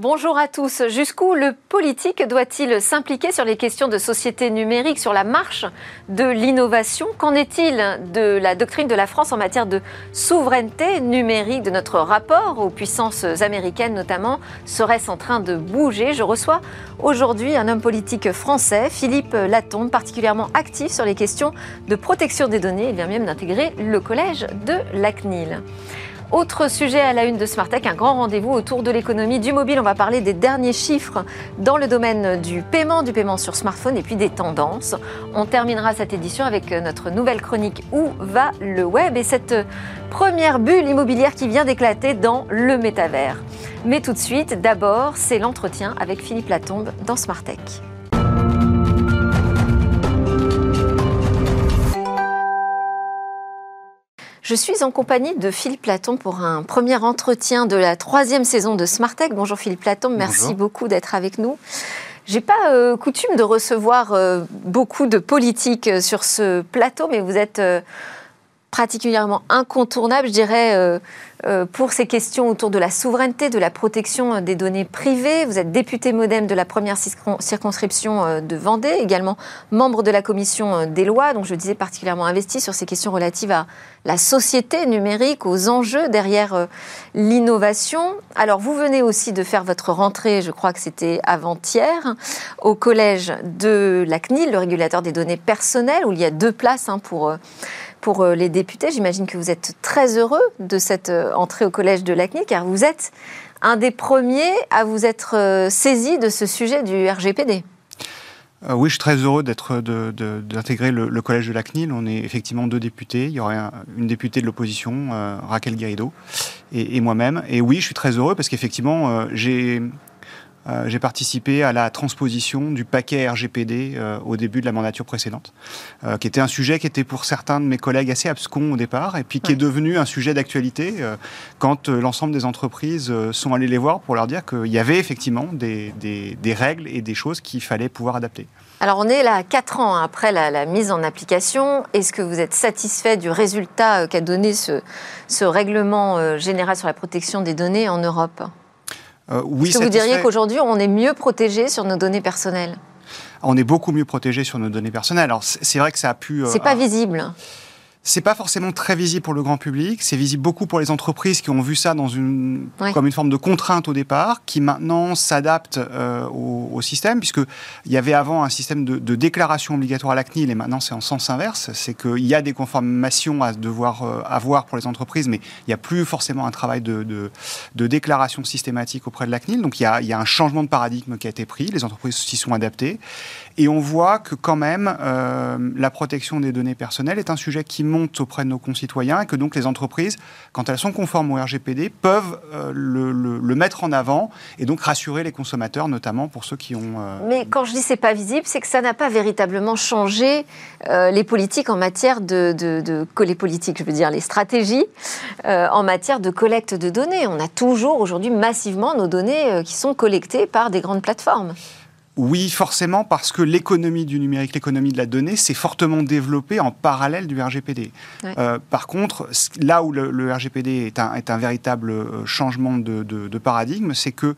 Bonjour à tous. Jusqu'où le politique doit-il s'impliquer sur les questions de société numérique, sur la marche de l'innovation? Qu'en est-il de la doctrine de la France en matière de souveraineté numérique, de notre rapport aux puissances américaines notamment? Serait-ce en train de bouger? Je reçois aujourd'hui un homme politique français, Philippe Latombe, particulièrement actif sur les questions de protection des données. Il vient même d'intégrer le collège de la CNIL. Autre sujet à la une de Smartech, un grand rendez-vous autour de l'économie du mobile. On va parler des derniers chiffres dans le domaine du paiement, du paiement sur smartphone et puis des tendances. On terminera cette édition avec notre nouvelle chronique Où va le web et cette première bulle immobilière qui vient d'éclater dans le métavers. Mais tout de suite, d'abord, c'est l'entretien avec Philippe Latombe dans Smartech. Je suis en compagnie de Philippe Platon pour un premier entretien de la troisième saison de Smartech. Bonjour Philippe Platon, merci beaucoup d'être avec nous. J'ai pas euh, coutume de recevoir euh, beaucoup de politiques euh, sur ce plateau, mais vous êtes particulièrement incontournable, je dirais, euh, euh, pour ces questions autour de la souveraineté, de la protection des données privées. Vous êtes député modem de la première circonscription euh, de Vendée, également membre de la commission des lois, donc je disais particulièrement investi sur ces questions relatives à la société numérique, aux enjeux derrière l'innovation. Alors vous venez aussi de faire votre rentrée, je crois que c'était avant-hier, au collège de la CNIL, le régulateur des données personnelles, où il y a deux places hein, pour pour euh, les députés. J'imagine que vous êtes très heureux de cette euh, entrée au collège de l'ACNI, car vous êtes un des premiers à vous être euh, saisi de ce sujet du RGPD. oui, je suis très heureux d'intégrer le, collège de la CNIL. On est effectivement deux députés. Il y aurait une députée de l'opposition, Raquel Guérido, et, et moi-même. Et oui, je suis très heureux parce qu'effectivement, j'ai euh, j'ai participé à la transposition du paquet RGPD euh, au début de la mandature précédente, euh, qui était un sujet qui était pour certains de mes collègues assez abscon au départ, et puis qui est devenu un sujet d'actualité quand l'ensemble des entreprises sont allées les voir pour leur dire qu'il y avait effectivement des, des, règles et des choses qu'il fallait pouvoir adapter. Alors on est là quatre ans après la, mise en application. Est-ce que vous êtes satisfait du résultat qu'a donné ce, ce règlement général sur la protection des données en Europe? Euh, oui, Est-ce que vous diriez qu'aujourd'hui, on est mieux protégé sur nos données personnelles? On est beaucoup mieux protégé sur nos données personnelles. Alors, c'est vrai que ça a pu. C'est pas euh, visible. C'est pas forcément très visible pour le grand public, c'est visible beaucoup pour les entreprises qui ont vu ça dans une, comme une forme de contrainte au départ, qui maintenant s'adaptent euh, au, système, puisqu'il y avait avant un système de, déclaration obligatoire à la CNIL, et maintenant c'est en sens inverse, c'est qu'il y a des conformations à devoir euh, avoir pour les entreprises, mais il n'y a plus forcément un travail de, de, déclaration systématique auprès de la CNIL, donc il y, a, il y, a, un changement de paradigme qui a été pris, les entreprises s'y sont adaptées, et on voit que quand même euh, la protection des données personnelles est un sujet qui monte auprès de nos concitoyens et que donc les entreprises, quand elles sont conformes au RGPD, peuvent euh, le, mettre en avant et donc rassurer les consommateurs, notamment pour ceux qui ont... Euh, Mais quand je dis c'est pas visible, c'est que ça n'a pas véritablement changé les politiques en matière de, de, les politiques, je veux dire les stratégies en matière de collecte de données. On a toujours aujourd'hui massivement nos données qui sont collectées par des grandes plateformes. Oui, forcément, parce que l'économie du numérique, l'économie de la donnée, s'est fortement développée en parallèle du RGPD. Euh, par contre, là où le, RGPD est un, est un, véritable euh, changement de, paradigme, c'est que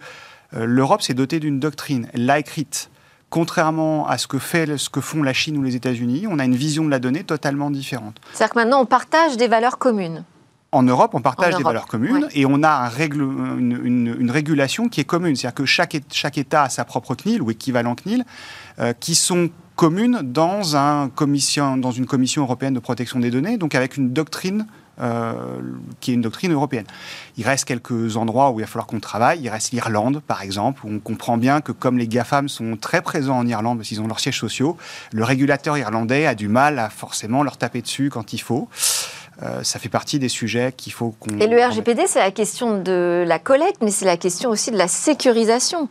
euh, l'Europe s'est dotée d'une doctrine, elle l'a écrite. Contrairement à ce que, fait, ce que font la Chine ou les États-Unis, on a une vision de la donnée totalement différente. C'est-à-dire que maintenant, on partage des valeurs communes. En Europe, on partage des valeurs communes et on a un règle, une, régulation qui est commune. C'est-à-dire que chaque, chaque, État a sa propre CNIL ou équivalent CNIL euh, qui sont communes dans, un commission, dans une commission européenne de protection des données, donc avec une doctrine euh, qui est une doctrine européenne. Il reste quelques endroits où il va falloir qu'on travaille. Il reste l'Irlande, par exemple, où on comprend bien que comme les GAFAM sont très présents en Irlande parce qu'ils ont leurs sièges sociaux, le régulateur irlandais a du mal à forcément leur taper dessus quand il faut. Euh, ça fait partie des sujets qu'il faut qu'on... Et le RGPD, c'est la question de la collecte, mais c'est la question aussi de la sécurisation.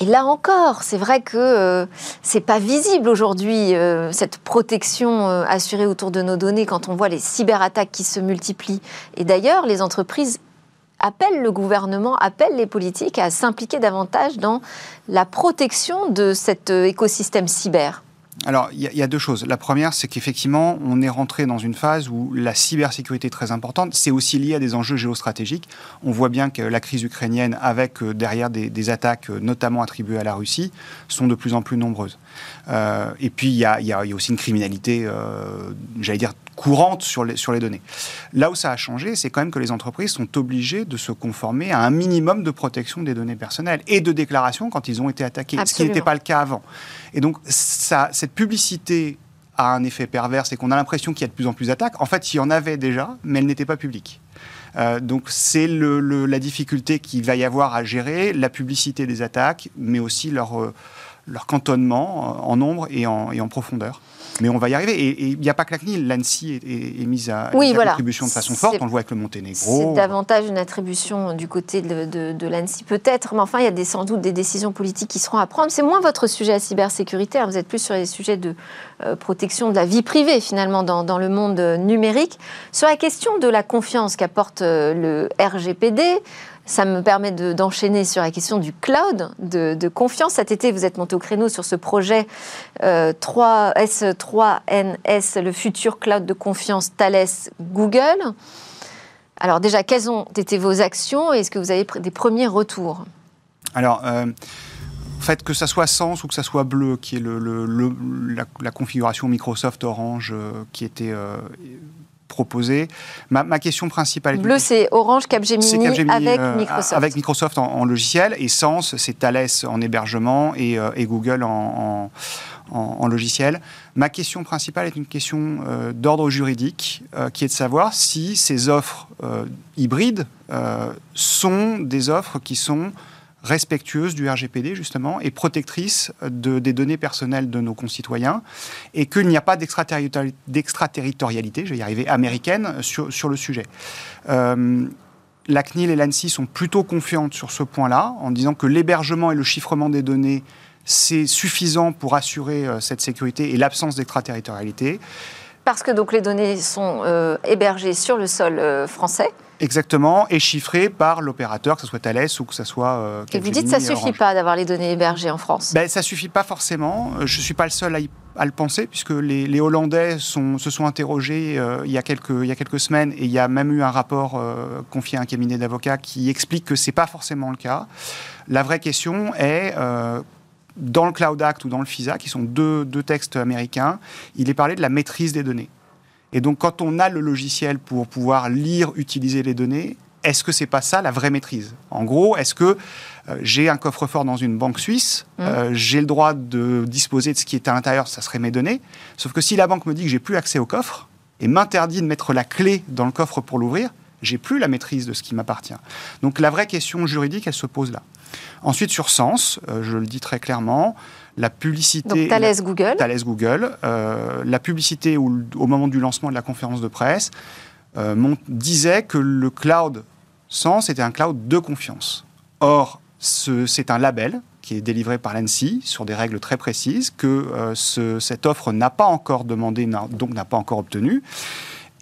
Et là encore, c'est vrai que euh, c'est pas visible aujourd'hui euh, cette protection assurée autour de nos données quand on voit les cyberattaques qui se multiplient. Et d'ailleurs, les entreprises appellent le gouvernement, appellent les politiques à s'impliquer davantage dans la protection de cet écosystème cyber. Alors, il y, a deux choses. La première, c'est qu'effectivement, on est rentré dans une phase où la cybersécurité est très importante. C'est aussi lié à des enjeux géostratégiques. On voit bien que la crise ukrainienne, avec euh, derrière des, attaques, euh, notamment attribuées à la Russie, sont de plus en plus nombreuses. Euh, et puis, il y, a, aussi une criminalité, j'allais dire, courante sur les, sur les données. Là où ça a changé, c'est quand même que les entreprises sont obligées de se conformer à un minimum de protection des données personnelles et de déclaration quand ils ont été attaqués, ce qui n'était pas le cas avant. Et donc, ça, cette publicité a un effet pervers, c'est qu'on a l'impression qu'il y a de plus en plus d'attaques. En fait, il y en avait déjà, mais elles n'étaient pas publiques. Euh, donc c'est le, la difficulté qu'il va y avoir à gérer, la publicité des attaques, mais aussi leur, euh, leur cantonnement en nombre et en, et en profondeur. Mais on va y arriver. Et il n'y a pas que la CNIL. L'ANSI est, mise à, oui, contribution de façon forte. On le voit avec le Monténégro. C'est davantage une attribution du côté de, de, l'ANSI, peut-être. Mais enfin, il y a des, sans doute des décisions politiques qui seront à prendre. C'est moins votre sujet à cybersécurité. Vous êtes plus sur les sujets de euh, protection de la vie privée, finalement, dans, dans, le monde numérique. Sur la question de la confiance qu'apporte euh, le RGPD, ça me permet d'enchaîner sur la question du cloud, de, confiance. Cet été, vous êtes monté au créneau sur ce projet 3, S3NS, le futur cloud de confiance Thales Google. Alors déjà, quelles ont été vos actions et est-ce que vous avez des premiers retours? Alors, euh, en fait, que ça soit Sens ou que ça soit Bleu, qui est la, configuration Microsoft Orange euh, qui était euh, proposé. Ma, question principale. Bleu, c'est Orange Capgemini, avec euh, Microsoft. Avec Microsoft en, logiciel. Et Sens, c'est Thales en hébergement et, euh, Google en, en, logiciel. Ma question principale est une question euh, d'ordre juridique, qui est de savoir si ces offres hybrides sont des offres qui sont respectueuse du RGPD, justement, et protectrice de, des données personnelles de nos concitoyens, et qu'il n'y a pas d'extraterritorialité, je vais y arriver, américaine sur, sur le sujet. Euh, la CNIL et l'ANSI sont plutôt confiantes sur ce point-là, en disant que l'hébergement et le chiffrement des données, c'est suffisant pour assurer euh, cette sécurité et l'absence d'extraterritorialité. Parce que donc les données sont euh, hébergées sur le sol français Exactement, et chiffré par l'opérateur, que ce soit Thales ou que ce soit. Euh, et vous dites que ça ne suffit pas d'avoir les données hébergées en France ben, Ça ne suffit pas forcément. Euh, je ne suis pas le seul à, le penser, puisque les, Hollandais sont, se sont interrogés euh, il, y a quelques, il y a quelques semaines, et il y a même eu un rapport confié à un cabinet d'avocats qui explique que ce n'est pas forcément le cas. La vraie question est. dans le Cloud Act ou dans le FISA, qui sont deux, deux textes américains, il est parlé de la maîtrise des données. Et donc, quand on a le logiciel pour pouvoir lire, utiliser les données, est-ce que c'est pas ça la vraie maîtrise? En gros, est-ce que euh, j'ai un coffre-fort dans une banque suisse, mmh. euh, j'ai le droit de disposer de ce qui est à l'intérieur, ça serait mes données. Sauf que si la banque me dit que j'ai plus accès au coffre et m'interdit de mettre la clé dans le coffre pour l'ouvrir, j'ai plus la maîtrise de ce qui m'appartient. Donc la vraie question juridique, elle se pose là. Ensuite, sur sens, euh, je le dis très clairement, la publicité. Donc Thales Google. Thales Google. Euh, la publicité au, moment du lancement de la conférence de presse euh, disait que le cloud Sens était un cloud de confiance. Or, c'est un label qui est délivré par l'ANSI sur des règles très précises que cette offre n'a pas encore demandé, donc n'a pas encore obtenu.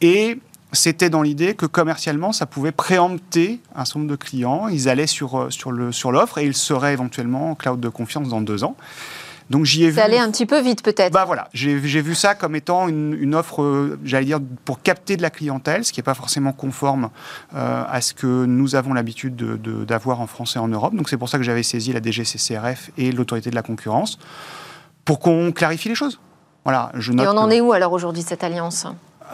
Et c'était dans l'idée que commercialement, ça pouvait préempter un certain nombre de clients. Ils allaient sur, euh, sur, l'offre et ils seraient éventuellement en cloud de confiance dans deux ans. Donc j'y ai ça allait un petit peu vite peut-être. Bah voilà, j'ai, vu ça comme étant une, offre, euh, j'allais dire, pour capter de la clientèle, ce qui n'est pas forcément conforme euh, à ce que nous avons l'habitude d'avoir en France et en Europe. Donc c'est pour ça que j'avais saisi la DGCCRF et l'autorité de la concurrence pour qu'on clarifie les choses. Voilà, je note et on en est où alors aujourd'hui cette alliance?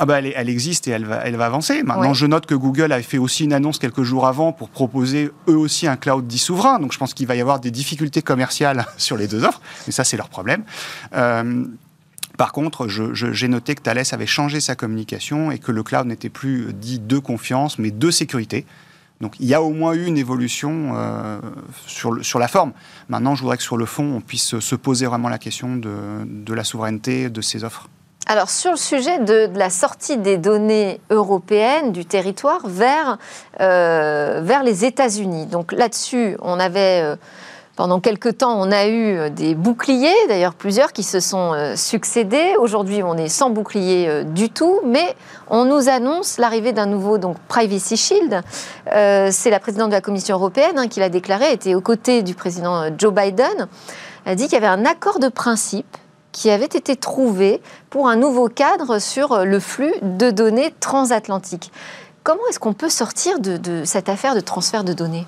Ah bah elle, existe et elle va, elle va avancer. Maintenant, je note que Google a fait aussi une annonce quelques jours avant pour proposer eux aussi un cloud dit souverain. Donc je pense qu'il va y avoir des difficultés commerciales sur les deux offres, mais ça c'est leur problème. Euh, par contre, j'ai noté que Thales avait changé sa communication et que le cloud n'était plus dit de confiance, mais de sécurité. Donc il y a au moins eu une évolution euh, sur, sur, la forme. Maintenant, je voudrais que sur le fond, on puisse se poser vraiment la question de, de la souveraineté de ces offres. Alors sur le sujet de, la sortie des données européennes du territoire vers, euh, les États-Unis. Donc là-dessus, on avait euh, pendant quelques temps, on a eu des boucliers, d'ailleurs plusieurs qui se sont euh, succédés. Aujourd'hui, on est sans bouclier du tout, mais on nous annonce l'arrivée d'un nouveau donc Privacy Shield. C'est la présidente de la Commission européenne hein, qui l'a déclaré, était aux côtés du président Joe Biden. A dit qu'il y avait un accord de principe qui avait été trouvé pour un nouveau cadre sur le flux de données transatlantiques. Comment est-ce qu'on peut sortir de, cette affaire de transfert de données?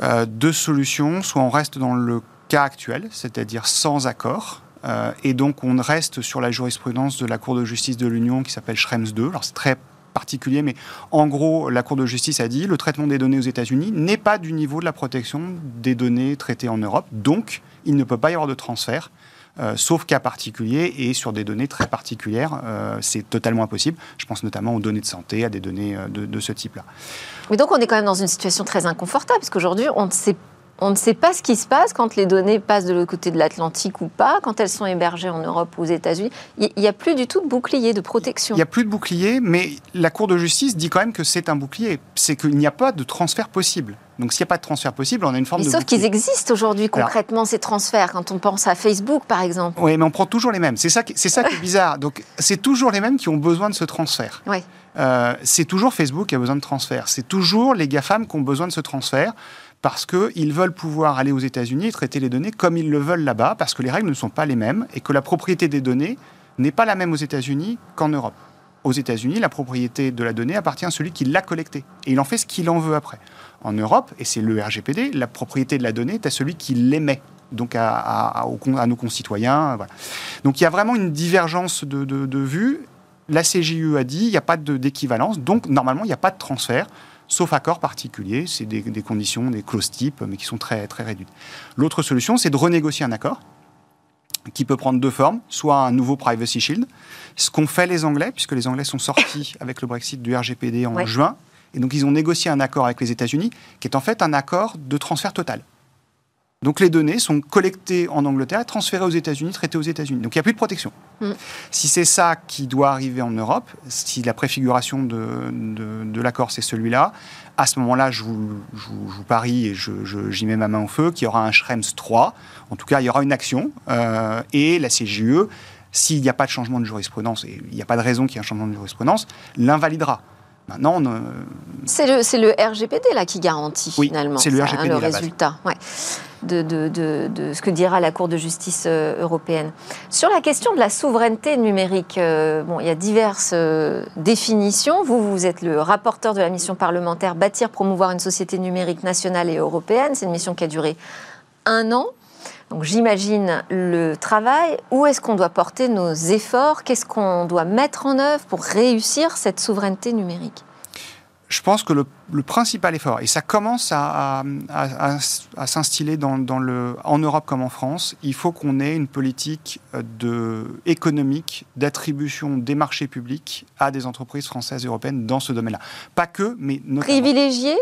Euh, Deux solutions. Soit on reste dans le cas actuel, c'est-à-dire sans accord, euh, et donc on reste sur la jurisprudence de la Cour de justice de l'Union qui s'appelle Schrems 2. Alors c'est très particulier, mais en gros, la Cour de justice a dit le traitement des données aux États-Unis n'est pas du niveau de la protection des données traitées en Europe, donc il ne peut pas y avoir de transfert. Euh, sauf cas particulier et sur des données très particulières, euh, c'est totalement impossible. Je pense notamment aux données de santé, à des données euh, de, de ce type-là. Mais donc on est quand même dans une situation très inconfortable, parce qu'aujourd'hui on ne sait on ne sait pas ce qui se passe quand les données passent de l'autre côté de l'Atlantique ou pas, quand elles sont hébergées en Europe ou aux États-Unis. Il n'y a plus du tout de bouclier, de protection. Il n'y a plus de bouclier, mais la Cour de justice dit quand même que c'est un bouclier. C'est qu'il n'y a pas de transfert possible. Donc s'il n'y a pas de transfert possible, on a une forme mais de. Sauf qu'ils existent aujourd'hui concrètement, ces transferts, quand on pense à Facebook par exemple. Oui, mais on prend toujours les mêmes. C'est ça, c'est ça qui est bizarre. Donc c'est toujours les mêmes qui ont besoin de ce transfert. Oui. Euh, c'est toujours Facebook qui a besoin de transfert. C'est toujours les GAFAM qui ont besoin de ce transfert parce qu'ils veulent pouvoir aller aux États-Unis et traiter les données comme ils le veulent là-bas, parce que les règles ne sont pas les mêmes et que la propriété des données n'est pas la même aux États-Unis qu'en Europe. Aux États-Unis, la propriété de la donnée appartient à celui qui l'a collectée et il en fait ce qu'il en veut après. En Europe, et c'est le RGPD, la propriété de la donnée est à celui qui l'émet donc à, nos concitoyens. Donc il y a vraiment une divergence de, de, vues. La CJU a dit il n'y a pas d'équivalence, donc normalement il n'y a pas de transfert sauf accord particulier. C'est des, conditions, des clauses types, mais qui sont très, très réduites. L'autre solution, c'est de renégocier un accord qui peut prendre deux formes, soit un nouveau Privacy Shield, ce qu'ont fait les Anglais, puisque les Anglais sont sortis avec le Brexit du RGPD en juin, et donc ils ont négocié un accord avec les États-Unis, qui est en fait un accord de transfert total. Donc les données sont collectées en Angleterre, transférées aux États-Unis, traitées aux États-Unis. Donc il n'y a plus de protection. Mm. Si c'est ça qui doit arriver en Europe, si la préfiguration de, de, l'accord c'est celui-là, à ce moment-là, je vous, parie et j'y mets ma main au feu qu'il y aura un Schrems 3. En tout cas, il y aura une action. Euh, et la CGE, s'il n'y a pas de changement de jurisprudence, et il n'y a pas de raison qu'il y ait un changement de jurisprudence, l'invalidera. Maintenant, c'est le, le, RGPD là qui garantit finalement le, RGPD, le résultat ouais, de, de, de, ce que dira la Cour de justice euh, européenne. Sur la question de la souveraineté numérique, euh, bon, il y a diverses euh, définitions. Vous, vous êtes le rapporteur de la mission parlementaire Bâtir, promouvoir une société numérique nationale et européenne. C'est une mission qui a duré un an. Donc j'imagine le travail. Où est-ce qu'on doit porter nos efforts? Qu'est-ce qu'on doit mettre en œuvre pour réussir cette souveraineté numérique? Je pense que le, principal effort, et ça commence à, s'instiller dans, le, en Europe comme en France, il faut qu'on ait une politique euh, de, économique d'attribution des marchés publics à des entreprises françaises et européennes dans ce domaine-là. Pas que, mais notamment. Privilégier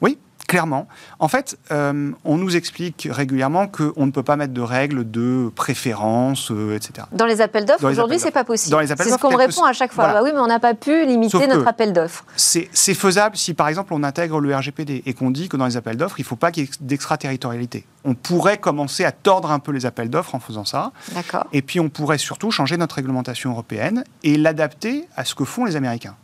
Oui, clairement. En fait, euh, on nous explique régulièrement qu'on ne peut pas mettre de règles de préférence, euh, etc. Dans les appels d'offres, aujourd'hui, c'est pas possible. C'est ce qu'on me répond à chaque fois. Bah oui, mais on n'a pas pu limiter notre appel d'offres. C'est faisable si, par exemple, on intègre le RGPD et qu'on dit que dans les appels d'offres, il ne faut pas qu'il y ait d'extraterritorialité. On pourrait commencer à tordre un peu les appels d'offres en faisant ça. Et puis, on pourrait surtout changer notre réglementation européenne et l'adapter à ce que font les Américains.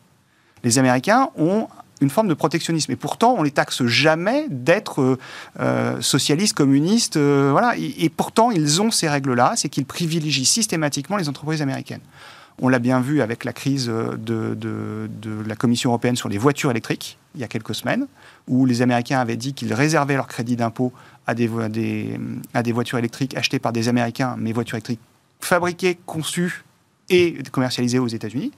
Les Américains ont une forme de protectionnisme. Et pourtant, on les taxe jamais d'être euh, euh, socialistes, communistes. Euh, voilà. Et, pourtant, ils ont ces règles-là, c'est qu'ils privilégient systématiquement les entreprises américaines. On l'a bien vu avec la crise de, la Commission européenne sur les voitures électriques, il y a quelques semaines, où les Américains avaient dit qu'ils réservaient leur crédit d'impôt à des, à des voitures électriques achetées par des Américains, mais voitures électriques fabriquées, conçues et commercialisées aux États-Unis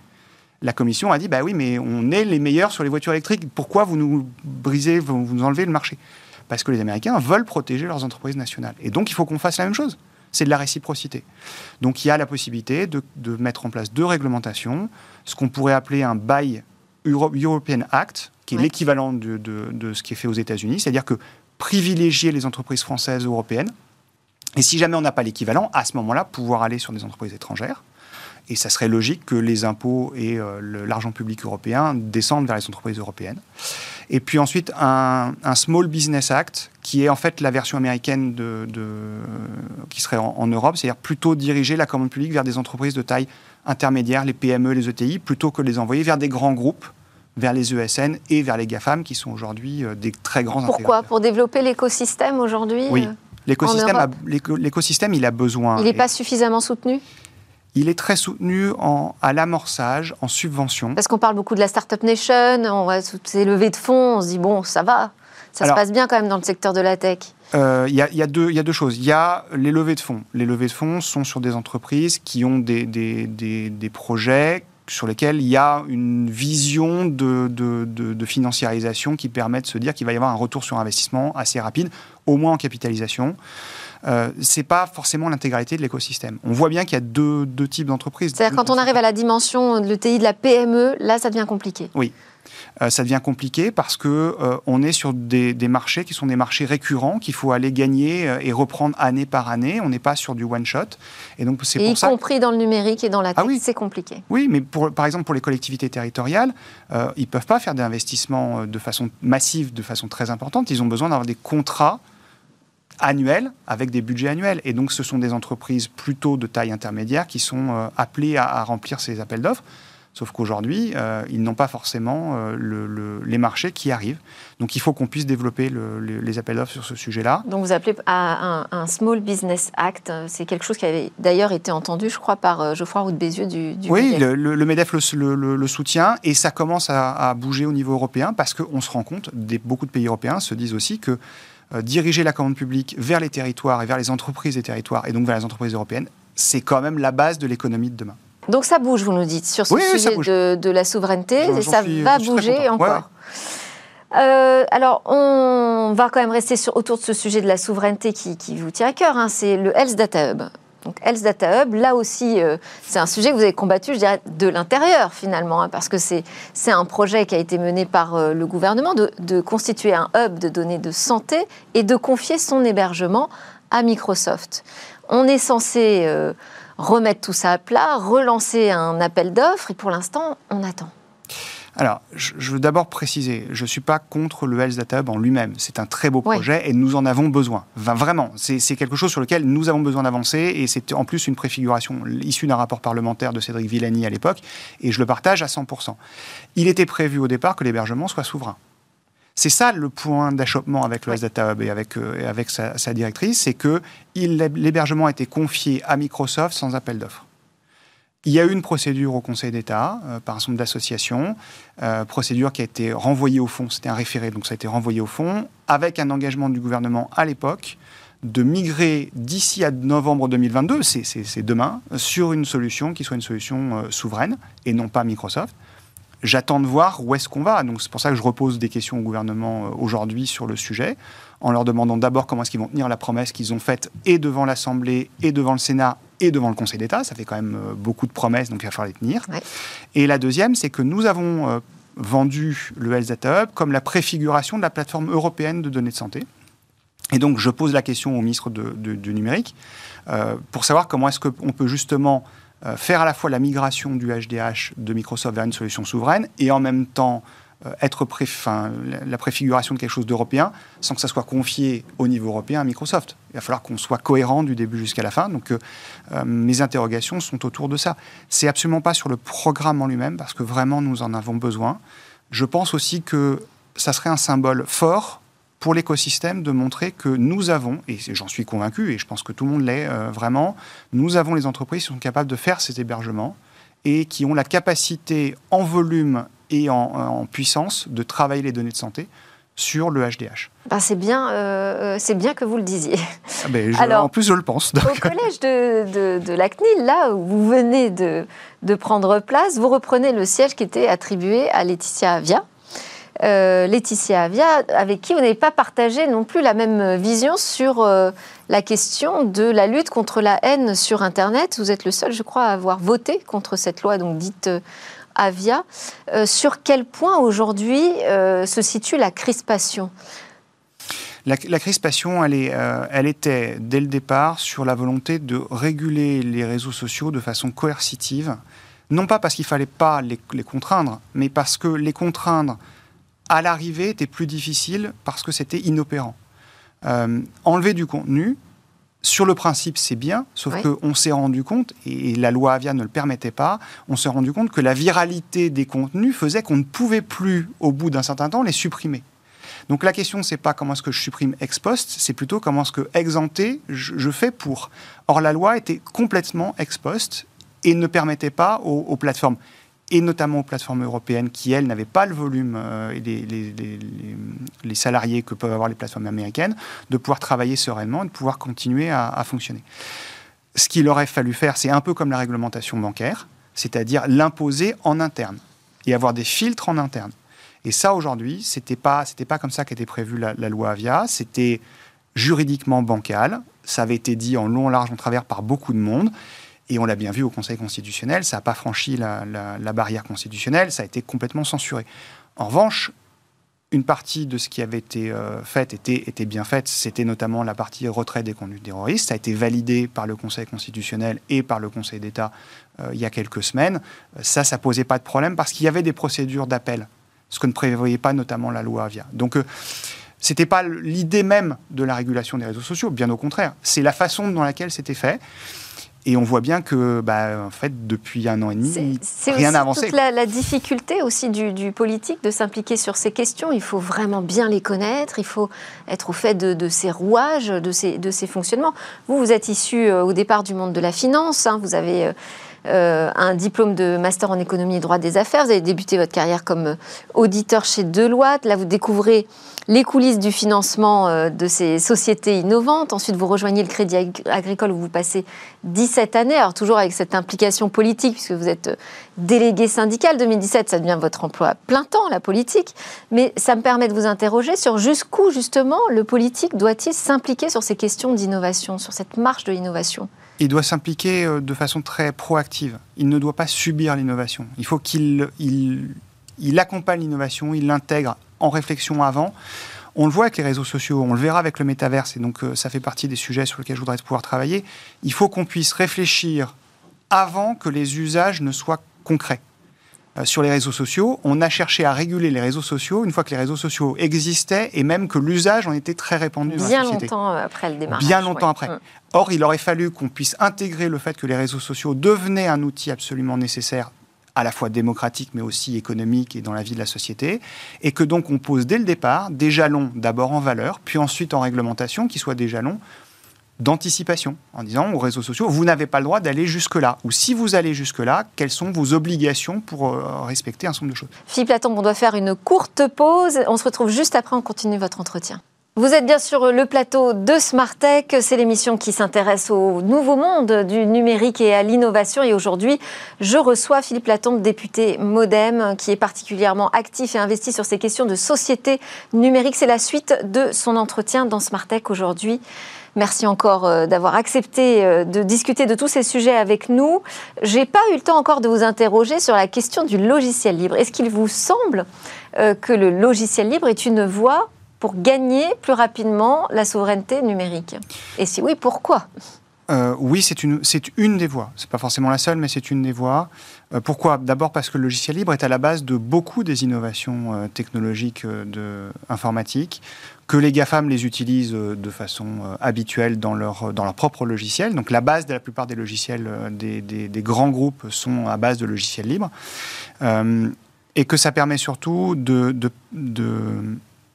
la commission a dit bah oui, mais on est les meilleurs sur les voitures électriques. Pourquoi vous nous brisez, vous nous enlevez le marché? Parce que les Américains veulent protéger leurs entreprises nationales. Et donc, il faut qu'on fasse la même chose. C'est de la réciprocité. Donc, il y a la possibilité de, mettre en place deux réglementations, ce qu'on pourrait appeler un Buy European Act, qui est l'équivalent de, de ce qui est fait aux États-Unis, c'est-à-dire que privilégier les entreprises françaises ou européennes. Et si jamais on n'a pas l'équivalent, à ce moment-là, pouvoir aller sur des entreprises étrangères. Et ça serait logique que les impôts et euh, l'argent public européen descendent vers les entreprises européennes. Et puis ensuite, un, Small Business Act, qui est en fait la version américaine de, qui serait en, Europe, c'est-à-dire plutôt diriger la commande publique vers des entreprises de taille intermédiaire, les PME, les ETI, plutôt que les envoyer vers des grands groupes vers les ESN et vers les GAFAM, qui sont aujourd'hui euh, des très grands Pourquoi? Pour développer l'écosystème aujourd'hui Oui. euh L'écosystème, il a besoin. Il n'est pas suffisamment soutenu? Il est très soutenu en, à l'amorçage, en subvention. Parce qu'on parle beaucoup de la Startup Nation, on voit toutes ces levées de fonds, on se dit, bon, ça va, ça se passe bien quand même dans le secteur de la tech. Euh, il y, y, a deux choses. Il y a les levées de fonds. Les levées de fonds sont sur des entreprises qui ont des, des, des, des projets sur lesquels il y a une vision de, de, de, financiarisation qui permet de se dire qu'il va y avoir un retour sur investissement assez rapide, au moins en capitalisation. Euh, c'est pas forcément l'intégralité de l'écosystème. On voit bien qu'il y a deux, deux types d'entreprises. C'est-à-dire quand on arrive à la dimension de l'ETI de la PME, là, ça devient compliqué. Oui. Euh, ça devient compliqué parce que euh, on est sur des, des, marchés qui sont des marchés récurrents qu'il faut aller gagner euh, et reprendre année par année. On n'est pas sur du one shot. Et donc c'est y compris dans le numérique et dans la ah tech, c'est compliqué. Oui, mais pour, par exemple pour les collectivités territoriales, ils peuvent pas faire des investissements de façon massive, de façon très importante. Ils ont besoin d'avoir des contrats annuels avec des budgets annuels. Et donc, ce sont des entreprises plutôt de taille intermédiaire qui sont appelées à, remplir ces appels d'offres. Sauf qu'aujourd'hui, euh, ils n'ont pas forcément euh, les marchés qui arrivent. Donc il faut qu'on puisse développer les appels d'offres sur ce sujet-là. Donc vous appelez à un, Small Business Act. C'est quelque chose qui avait d'ailleurs été entendu, je crois, par euh, Geoffroy Roux de Bézieux du, du Oui, MEDEF. Le, MEDEF le, soutient et ça commence à, bouger au niveau européen parce qu'on se rend compte, des, beaucoup de pays européens se disent aussi que diriger la commande publique vers les territoires et vers les entreprises des territoires et donc vers les entreprises européennes, c'est quand même la base de l'économie de demain. Donc ça bouge, vous nous dites, sur ce sujet de, la souveraineté, et ça va bouger encore. Euh, alors, on va quand même rester sur, autour de ce sujet de la souveraineté qui, vous tient à cœur. Hein. c'est le Health Data Hub. Donc, Health Data Hub, là aussi, euh, c'est un sujet que vous avez combattu, je dirais, de l'intérieur, finalement, hein, parce que c'est un projet qui a été mené par euh, le gouvernement de, de, constituer un hub de données de santé et de confier son hébergement à Microsoft. On est censé remettre tout ça à plat, relancer un appel d'offres, et pour l'instant, on attend. Alors, je veux d'abord préciser, je ne suis pas contre le Health Data Hub en lui-même. C'est un très beau projet et nous en avons besoin. vraiment, c'est quelque chose sur lequel nous avons besoin d'avancer et c'est en plus une préfiguration issue d'un rapport parlementaire de Cédric Villani à l'époque et je le partage à 100%. Il était prévu au départ que l'hébergement soit souverain. C'est ça le point d'achoppement avec le Data Hub et avec, euh, avec sa, directrice, c'est que l'hébergement a été confié à Microsoft sans appel d'offres. Il y a eu une procédure au Conseil d'État euh, par un nombre d'associations, euh, procédure qui a été renvoyée au fond, c'était un référé, donc ça a été renvoyé au fond, avec un engagement du gouvernement à l'époque de migrer d'ici à novembre 2022, c'est demain, sur une solution qui soit une solution souveraine et non pas Microsoft j'attends de voir où est-ce qu'on va. Donc c'est pour ça que je repose des questions au gouvernement euh, aujourd'hui sur le sujet, en leur demandant d'abord comment est-ce qu'ils vont tenir la promesse qu'ils ont faite et devant l'Assemblée, et devant le Sénat, et devant le Conseil d'État. Ça fait quand même euh, beaucoup de promesses, donc il va falloir les tenir. Et la deuxième, c'est que nous avons euh, vendu le Health Data Hub comme la préfiguration de la plateforme européenne de données de santé. Et donc je pose la question au ministre du numérique pour savoir comment est-ce qu'on peut justement euh, faire à la fois la migration du HDH de Microsoft vers une solution souveraine et en même temps euh, être la préfiguration de quelque chose d'européen sans que ça soit confié au niveau européen à Microsoft. Il va falloir qu'on soit cohérent du début jusqu'à la fin. Donc euh, mes interrogations sont autour de ça. C'est absolument pas sur le programme en lui-même parce que vraiment nous en avons besoin. Je pense aussi que ça serait un symbole fort pour l'écosystème de montrer que nous avons, et j'en suis convaincu, et je pense que tout le monde l'est euh, vraiment, nous avons les entreprises qui sont capables de faire ces hébergements et qui ont la capacité en volume et en, puissance de travailler les données de santé sur le HDH. Ben c'est bien, euh, c'est bien que vous le disiez. Ah ben, Alors, en plus, je le pense. Au collège de, de, la CNIL, là où vous venez de, de prendre place, vous reprenez le siège qui était attribué à Laetitia Avia, euh, Laetitia Avia, avec qui vous n'avez pas partagé non plus la même vision sur euh, la question de la lutte contre la haine sur Internet. Vous êtes le seul, je crois, à avoir voté contre cette loi, donc dite euh, Avia. sur quel point aujourd'hui se situe la crispation? La, crispation, elle, est, elle, était dès le départ sur la volonté de réguler les réseaux sociaux de façon coercitive, non pas parce qu'il fallait pas les, contraindre, mais parce que les contraindre à l'arrivée était plus difficile parce que c'était inopérant. Euh, enlever du contenu, sur le principe, c'est bien, sauf qu'on s'est rendu compte, et la loi Avia ne le permettait pas, on s'est rendu compte que la viralité des contenus faisait qu'on ne pouvait plus, au bout d'un certain temps, les supprimer. Donc la question, c'est pas comment est-ce que je supprime ex post, c'est plutôt comment est-ce que ex ante je, fais pour. Or, la loi était complètement ex post et ne permettait pas aux, plateformes et notamment aux plateformes européennes qui, elles, n'avaient pas le volume euh, et les, salariés que peuvent avoir les plateformes américaines, de pouvoir travailler sereinement et de pouvoir continuer à, fonctionner. Ce qu'il aurait fallu faire, c'est un peu comme la réglementation bancaire, c'est-à-dire l'imposer en interne et avoir des filtres en interne. Et ça, aujourd'hui, ce n'était pas, pas comme ça qu'était prévue la, loi Avia. C'était juridiquement bancal. Ça avait été dit en long, large, en travers par beaucoup de monde. Et on l'a bien vu au Conseil constitutionnel, ça n'a pas franchi la, barrière constitutionnelle, ça a été complètement censuré. En revanche, une partie de ce qui avait été euh, fait était, bien faite. C'était notamment la partie retrait des conduites terroristes. Ça a été validé par le Conseil constitutionnel et par le Conseil d'État euh, il y a quelques semaines. Ça, ça posait pas de problème parce qu'il y avait des procédures d'appel, ce que ne prévoyait pas notamment la loi Avia. Donc, euh, c'était pas l'idée même de la régulation des réseaux sociaux, bien au contraire. C'est la façon dans laquelle c'était fait. Et on voit bien que, bah, en fait, depuis un an et demi, rien n'a avancé. C'est toute la, difficulté aussi du, politique de s'impliquer sur ces questions. Il faut vraiment bien les connaître, il faut être au fait de, ces rouages, de ces, de ces fonctionnements. Vous, vous êtes issu euh, au départ du monde de la finance, hein. vous avez... Euh, euh, un diplôme de master en économie et droit des affaires. Vous avez débuté votre carrière comme auditeur chez Deloitte. Là, vous découvrez les coulisses du financement euh, de ces sociétés innovantes. Ensuite, vous rejoignez le Crédit Agricole où vous passez 17 années, alors toujours avec cette implication politique, puisque vous êtes euh, délégué syndical. 2017, ça devient votre emploi à plein temps, la politique. Mais ça me permet de vous interroger sur jusqu'où, justement, le politique doit-il s'impliquer sur ces questions d'innovation, sur cette marche de l'innovation? Il doit s'impliquer euh, de façon très proactive. Il ne doit pas subir l'innovation. Il faut qu'il il accompagne l'innovation, il l'intègre en réflexion avant. On le voit avec les réseaux sociaux, on le verra avec le métaverse, et donc euh, ça fait partie des sujets sur lesquels je voudrais pouvoir travailler. Il faut qu'on puisse réfléchir avant que les usages ne soient concrets. Euh, sur les réseaux sociaux, on a cherché à réguler les réseaux sociaux une fois que les réseaux sociaux existaient et même que l'usage en était très répandu Bien longtemps après le démarrage. Bien longtemps après. Mm. Or, il aurait fallu qu'on puisse intégrer le fait que les réseaux sociaux devenaient un outil absolument nécessaire à la fois démocratique mais aussi économique et dans la vie de la société, et que donc on pose dès le départ des jalons d'abord en valeur, puis ensuite en réglementation, qui soient des jalons d'anticipation, en disant aux réseaux sociaux, vous n'avez pas le droit d'aller jusque-là, ou si vous allez jusque-là, quelles sont vos obligations pour euh, respecter un certain nombre de choses? Philippe Latombe, on doit faire une courte pause, on se retrouve juste après, on continue votre entretien. Vous êtes bien sur le plateau de Smartech. C'est l'émission qui s'intéresse au nouveau monde du numérique et à l'innovation. Et aujourd'hui, je reçois Philippe Latombe, député Modem, qui est particulièrement actif et investi sur ces questions de société numérique. C'est la suite de son entretien dans Smartech aujourd'hui. Merci encore euh, d'avoir accepté euh, de discuter de tous ces sujets avec nous. J'ai pas eu le temps encore de vous interroger sur la question du logiciel libre. Est-ce qu'il vous semble euh, que le logiciel libre est une voie pour gagner plus rapidement la souveraineté numérique? Et si oui, pourquoi? Oui, c'est une, une des voies. C'est pas forcément la seule, mais c'est une des voies. Pourquoi? D'abord parce que le logiciel libre est à la base de beaucoup des innovations technologiques de, informatiques, que les GAFAM les utilisent de façon habituelle dans leur, dans leur propre logiciel. Donc la base de la plupart des logiciels des, des, grands groupes sont à base de logiciels libres. et que ça permet surtout de, de,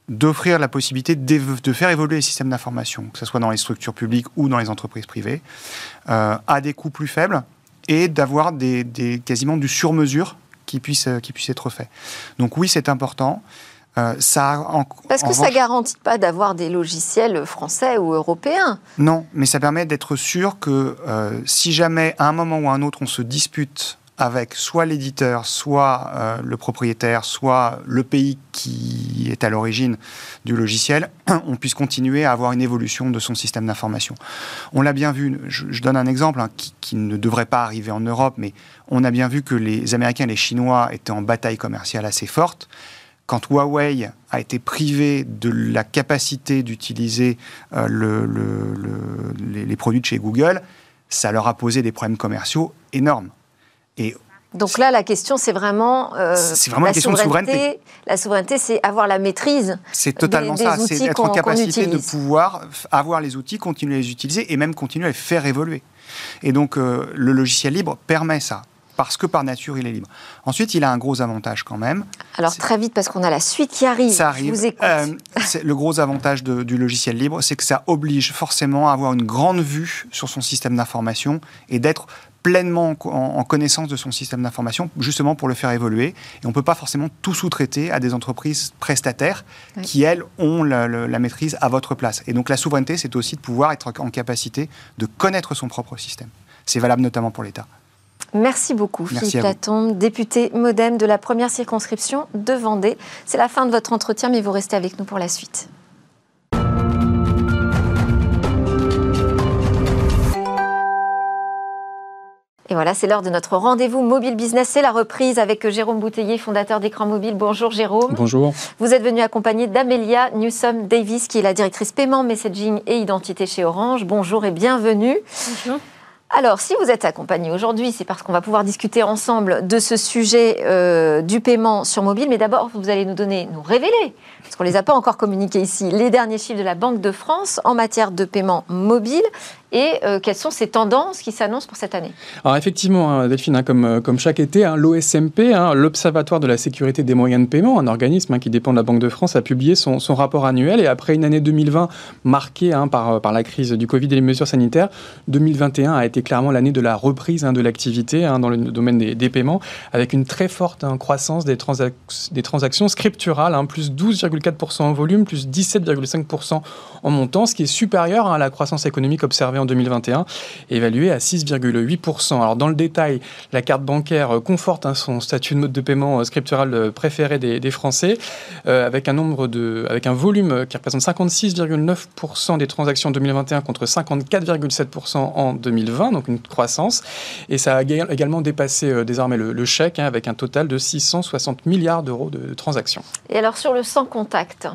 d'offrir la possibilité de faire évoluer les systèmes d'information, que ce soit dans les structures publiques ou dans les entreprises privées, euh, à des coûts plus faibles et d'avoir des, quasiment du sur-mesure qui puisse, euh, qui puisse être fait. Donc oui, c'est important. Euh, ça Parce que ça ne garantit pas d'avoir des logiciels français ou européens. Non, mais ça permet d'être sûr que si jamais à un moment ou à un autre on se dispute avec soit l'éditeur, soit euh, le propriétaire, soit le pays qui est à l'origine du logiciel, on puisse continuer à avoir une évolution de son système d'information. On l'a bien vu, je, donne un exemple hein, qui, ne devrait pas arriver en Europe, mais on a bien vu que les Américains et les Chinois étaient en bataille commerciale assez forte. Quand Huawei a été privé de la capacité d'utiliser euh, les, les produits de chez Google, ça leur a posé des problèmes commerciaux énormes. Et donc là, la question, c'est vraiment, euh, c'est vraiment la question de souveraineté. La souveraineté, c'est avoir la maîtrise. C'est totalement ça. C'est être en capacité de pouvoir avoir les outils, continuer à les utiliser et même continuer à les faire évoluer. Et donc, euh, le logiciel libre permet ça. Parce que par nature, il est libre. Ensuite, il a un gros avantage quand même. Alors très vite, parce qu'on a la suite qui arrive. Ça arrive. vous écoute. Euh, le gros avantage du logiciel libre, c'est que ça oblige forcément à avoir une grande vue sur son système d'information et d'être pleinement en, connaissance de son système d'information, justement pour le faire évoluer. Et on ne peut pas forcément tout sous-traiter à des entreprises prestataires qui, elles, ont la, la, maîtrise à votre place. Et donc la souveraineté, c'est aussi de pouvoir être en capacité de connaître son propre système. C'est valable notamment pour l'État. Merci beaucoup, Philippe Platon, député modem de la première circonscription de Vendée. C'est la fin de votre entretien, mais vous restez avec nous pour la suite. Et voilà, c'est l'heure de notre rendez-vous Mobile Business. C'est la reprise avec Jérôme Bouteiller, fondateur d'Écran Mobile. Bonjour Jérôme. Bonjour. Vous êtes venu accompagné d'Amelia Newsom Davis, qui est la directrice paiement, messaging et identité chez Orange. Bonjour et bienvenue. Bonjour. Alors, si vous êtes accompagné aujourd'hui, c'est parce qu'on va pouvoir discuter ensemble de ce sujet euh, du paiement sur mobile. Mais d'abord, vous allez nous donner, nous révéler, parce qu'on ne les a pas encore communiqués ici, les derniers chiffres de la Banque de France en matière de paiement mobile et euh, quelles sont ces tendances qui s'annoncent pour cette année Alors effectivement, hein, Delphine, hein, comme, euh, comme chaque été, hein, l'OSMP, l'Observatoire de la sécurité des moyens de paiement, un organisme qui dépend de la Banque de France, a publié son, son rapport annuel et après une année 2020 marquée par, par la crise du Covid et les mesures sanitaires, 2021 a été clairement l'année de la reprise de l'activité dans le domaine des, paiements, avec une très forte croissance des, des transactions scripturales, plus 12,4% en volume, plus 17,5% en montant, ce qui est supérieur à la croissance économique observée en 2021, évalué à 6,8%. Alors dans le détail, la carte bancaire conforte hein, son statut de mode de paiement euh, scriptural euh, préféré des, Français, euh, avec un nombre de, avec un volume qui représente 56,9% des transactions en 2021 contre 54,7% en 2020, donc une croissance. Et ça a également dépassé désormais le, chèque, hein, avec un total de 660 milliards d'euros de transactions. Et alors sur le sans contact?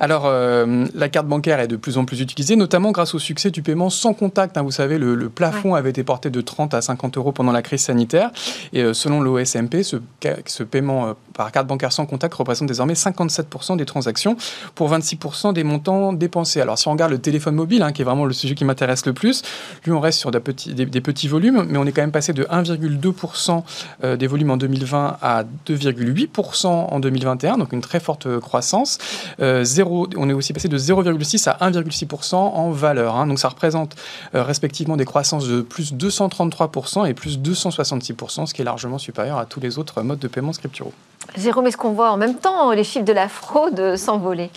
Alors la carte bancaire est de plus en plus utilisée, notamment grâce au succès du paiement sans contact. Hein. vous savez, le, plafond avait été porté de 30 à 50 euros pendant la crise sanitaire. Et euh, selon l'OSMP, ce, ce, paiement euh, par carte bancaire sans contact représente désormais 57% des transactions pour 26% des montants dépensés. Alors si on regarde le téléphone mobile, hein, qui est vraiment le sujet qui m'intéresse le plus, lui on reste sur des des, petits volumes, mais on est quand même passé de 1,2% euh, des volumes en 2020 à 2,8% en 2021, donc une très forte croissance. zéro, on est aussi passé de 0,6 à 1,6% en valeur. Hein. donc ça représente euh, respectivement des croissances de plus 233% et plus 266%, ce qui est largement supérieur à tous les autres modes de paiement scripturaux. Jérôme, est-ce qu'on voit en même temps les chiffres de la fraude s'envoler?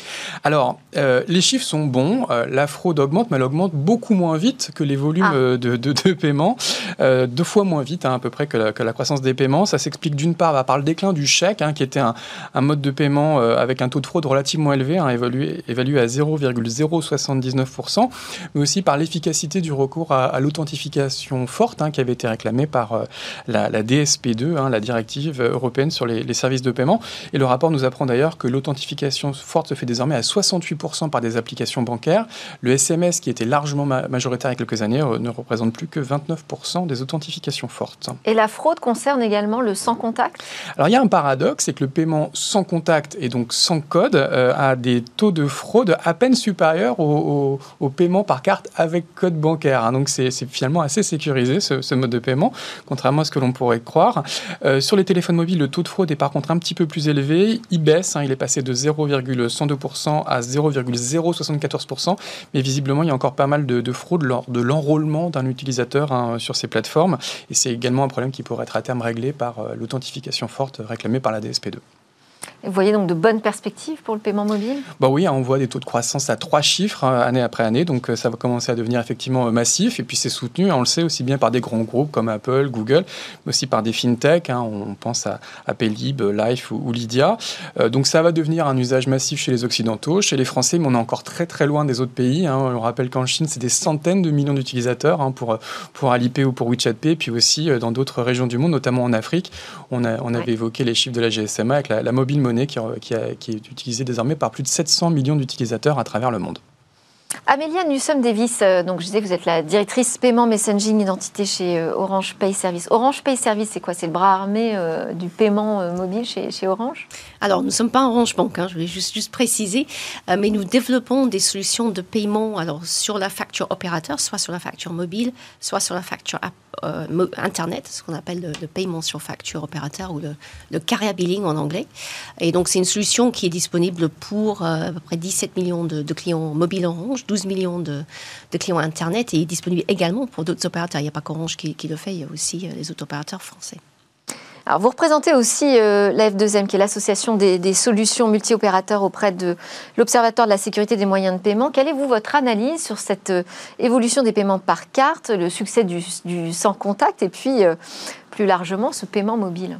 Alors, euh, les chiffres sont bons. Euh, la fraude augmente, mais elle augmente beaucoup moins vite que les volumes ah. euh, de, de, paiement. deux fois moins vite, hein, à peu près, que la, croissance des paiements. Ça s'explique d'une part par le déclin du chèque, hein, qui était un, mode de paiement avec un taux de fraude relativement élevé, hein, évalué, évalué, à 0,079%, mais aussi par l'efficacité du recours à, l'authentification forte, qui avait été réclamée par la, DSP2, la directive européenne sur les, les services de paiement. Et le rapport nous apprend d'ailleurs que l'authentification forte se fait désormais à 68% par des applications bancaires. Le SMS, qui était largement majoritaire il y a quelques années, euh, ne représente plus que 29% des authentifications fortes. Et la fraude concerne également le sans contact Alors il y a un paradoxe, c'est que le paiement sans contact et donc sans code euh, a des taux de fraude à peine supérieurs au, paiement par carte avec code bancaire. Hein. Donc c'est finalement assez sécurisé ce, mode de paiement, contrairement à ce que l'on pourrait croire. Euh, sur les téléphones mobiles, le taux de fraude est par contre un petit peu plus élevé. Il baisse, hein, il est passé de 0,102% à 0,074%, mais visiblement, il y a encore pas mal de, fraude lors de l'enrôlement d'un utilisateur hein, sur ces plateformes. Et c'est également un problème qui pourrait être à terme réglé par euh, l'authentification forte réclamée par la DSP2. Vous voyez donc de bonnes perspectives pour le paiement mobile? Bah Oui, on voit des taux de croissance à trois chiffres hein, année après année, donc euh, ça va commencer à devenir effectivement euh, massif. Et puis c'est soutenu, on le sait aussi bien par des grands groupes comme Apple, Google, mais aussi par des fintechs. Hein, on pense à, à Paylib, Life ou, Lydia. Euh, donc ça va devenir un usage massif chez les Occidentaux, chez les Français, mais on est encore très très loin des autres pays. Hein. On rappelle qu'en Chine, c'est des centaines de millions d'utilisateurs pour, pour Alipay ou pour WeChat Pay, puis aussi dans d'autres régions du monde, notamment en Afrique. On, a, on avait évoqué les chiffres de la GSMA avec la, la mobile monnaie qui, qui, est utilisée désormais par plus de 700 millions d'utilisateurs à travers le monde. Amélia Newsom-Davis, euh, donc je disais que vous êtes la directrice paiement, messaging, identité chez euh, Orange Pay Service. Orange Pay Service, c'est quoi? C'est le bras armé euh, du paiement mobile chez, Orange? Alors, nous ne sommes pas Orange Bank, hein, je voulais juste, préciser, mais nous développons des solutions de paiement sur la facture opérateur, soit sur la facture mobile, soit sur la facture Internet, ce qu'on appelle le, paiement sur facture opérateur ou le, le carrier billing en anglais. Et donc, c'est une solution qui est disponible pour à peu près 17 millions de, de clients mobiles Orange, 12 millions de, clients Internet et est disponible également pour d'autres opérateurs. Il n'y a pas qu'Orange qui, le fait, il y a aussi euh, les autres opérateurs français. Alors, vous représentez aussi euh, la F2M, qui est l'association des, solutions multi-opérateurs auprès de l'Observatoire de la sécurité des moyens de paiement. Quelle est, vous, votre analyse sur cette euh, évolution des paiements par carte, le succès du, sans contact et puis, plus largement, ce paiement mobile?